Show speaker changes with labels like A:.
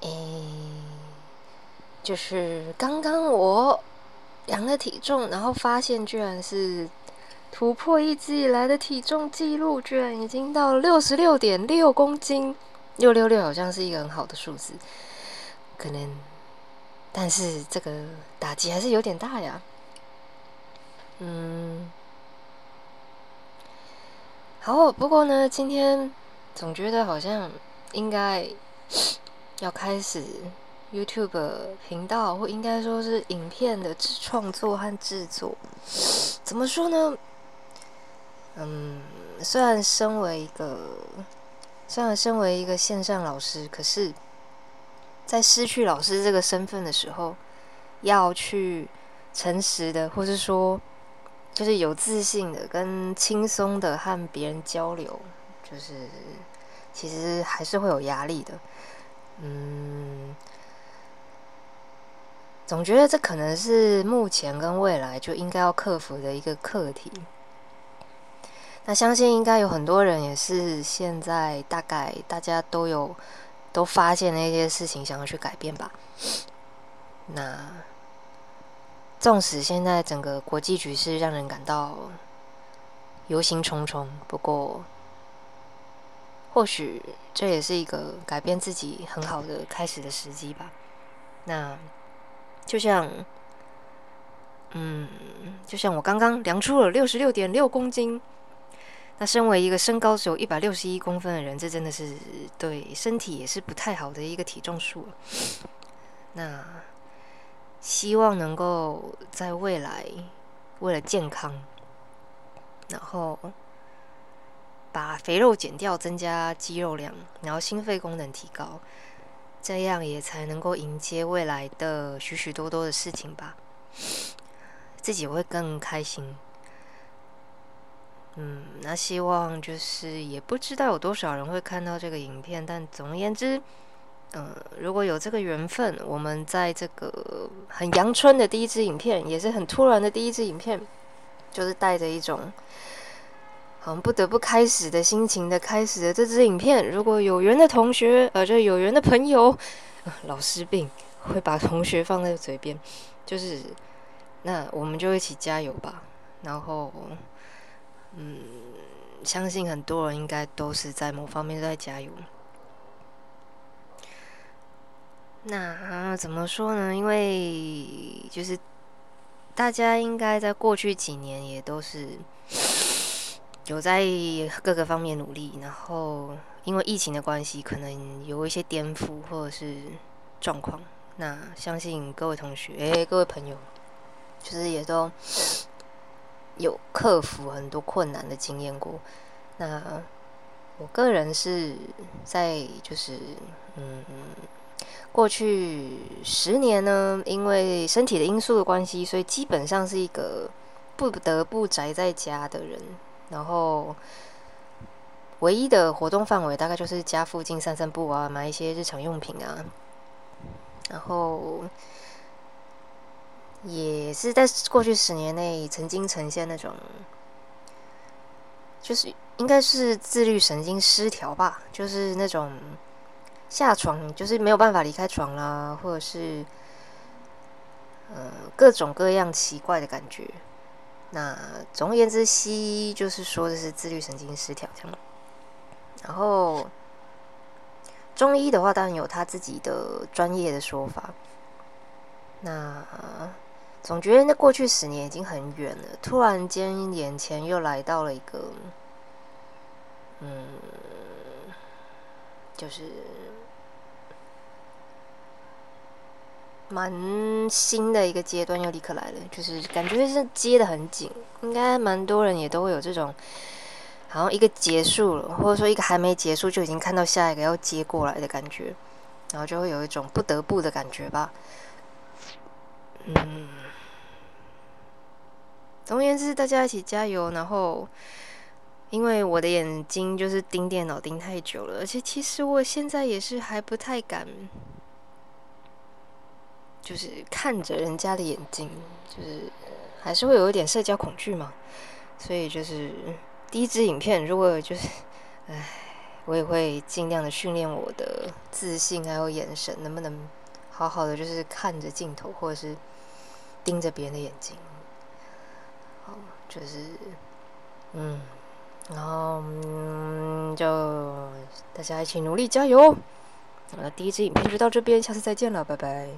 A: 诶，就是刚刚我量了体重，然后发现居然是突破一直以来的体重记录，居然已经到六十六点六公斤，六六六好像是一个很好的数字，可能，但是这个打击还是有点大呀。嗯，好，不过呢，今天总觉得好像应该要开始 YouTube 频道，或应该说是影片的创作和制作。怎么说呢？嗯，虽然身为一个，虽然身为一个线上老师，可是，在失去老师这个身份的时候，要去诚实的，或是说。就是有自信的，跟轻松的和别人交流，就是其实还是会有压力的。嗯，总觉得这可能是目前跟未来就应该要克服的一个课题。那相信应该有很多人也是现在大概大家都有都发现那些事情，想要去改变吧。那。纵使现在整个国际局势让人感到忧心忡忡，不过或许这也是一个改变自己很好的开始的时机吧。那就像，嗯，就像我刚刚量出了六十六点六公斤，那身为一个身高只有一百六十一公分的人，这真的是对身体也是不太好的一个体重数那。希望能够在未来，为了健康，然后把肥肉减掉，增加肌肉量，然后心肺功能提高，这样也才能够迎接未来的许许多多的事情吧。自己会更开心。嗯，那希望就是也不知道有多少人会看到这个影片，但总而言之。嗯，如果有这个缘分，我们在这个很阳春的第一支影片，也是很突然的第一支影片，就是带着一种嗯不得不开始的心情的开始的这支影片。如果有缘的同学，呃，就有缘的朋友，老师病会把同学放在嘴边，就是那我们就一起加油吧。然后，嗯，相信很多人应该都是在某方面都在加油。那怎么说呢？因为就是大家应该在过去几年也都是有在各个方面努力，然后因为疫情的关系，可能有一些颠覆或者是状况。那相信各位同学，哎，各位朋友，就是也都有克服很多困难的经验过。那我个人是在就是嗯。过去十年呢，因为身体的因素的关系，所以基本上是一个不得不宅在家的人。然后，唯一的活动范围大概就是家附近散散步啊，买一些日常用品啊。然后，也是在过去十年内曾经呈现那种，就是应该是自律神经失调吧，就是那种。下床就是没有办法离开床啦，或者是，呃，各种各样奇怪的感觉。那总而言之，西医就是说的是自律神经失调这样。然后中医的话，当然有他自己的专业的说法。那总觉得那过去十年已经很远了，突然间眼前又来到了一个，嗯，就是。蛮新的一个阶段又立刻来了，就是感觉是接的很紧，应该蛮多人也都会有这种，好像一个结束了，或者说一个还没结束就已经看到下一个要接过来的感觉，然后就会有一种不得不的感觉吧。嗯，总而言之，大家一起加油。然后，因为我的眼睛就是盯电脑盯太久了，而且其实我现在也是还不太敢。就是看着人家的眼睛，就是还是会有一点社交恐惧嘛，所以就是第一支影片，如果就是，唉，我也会尽量的训练我的自信，还有眼神，能不能好好的就是看着镜头，或者是盯着别人的眼睛。好，就是嗯，然后，就大家一起努力加油。我的第一支影片就到这边，下次再见了，拜拜。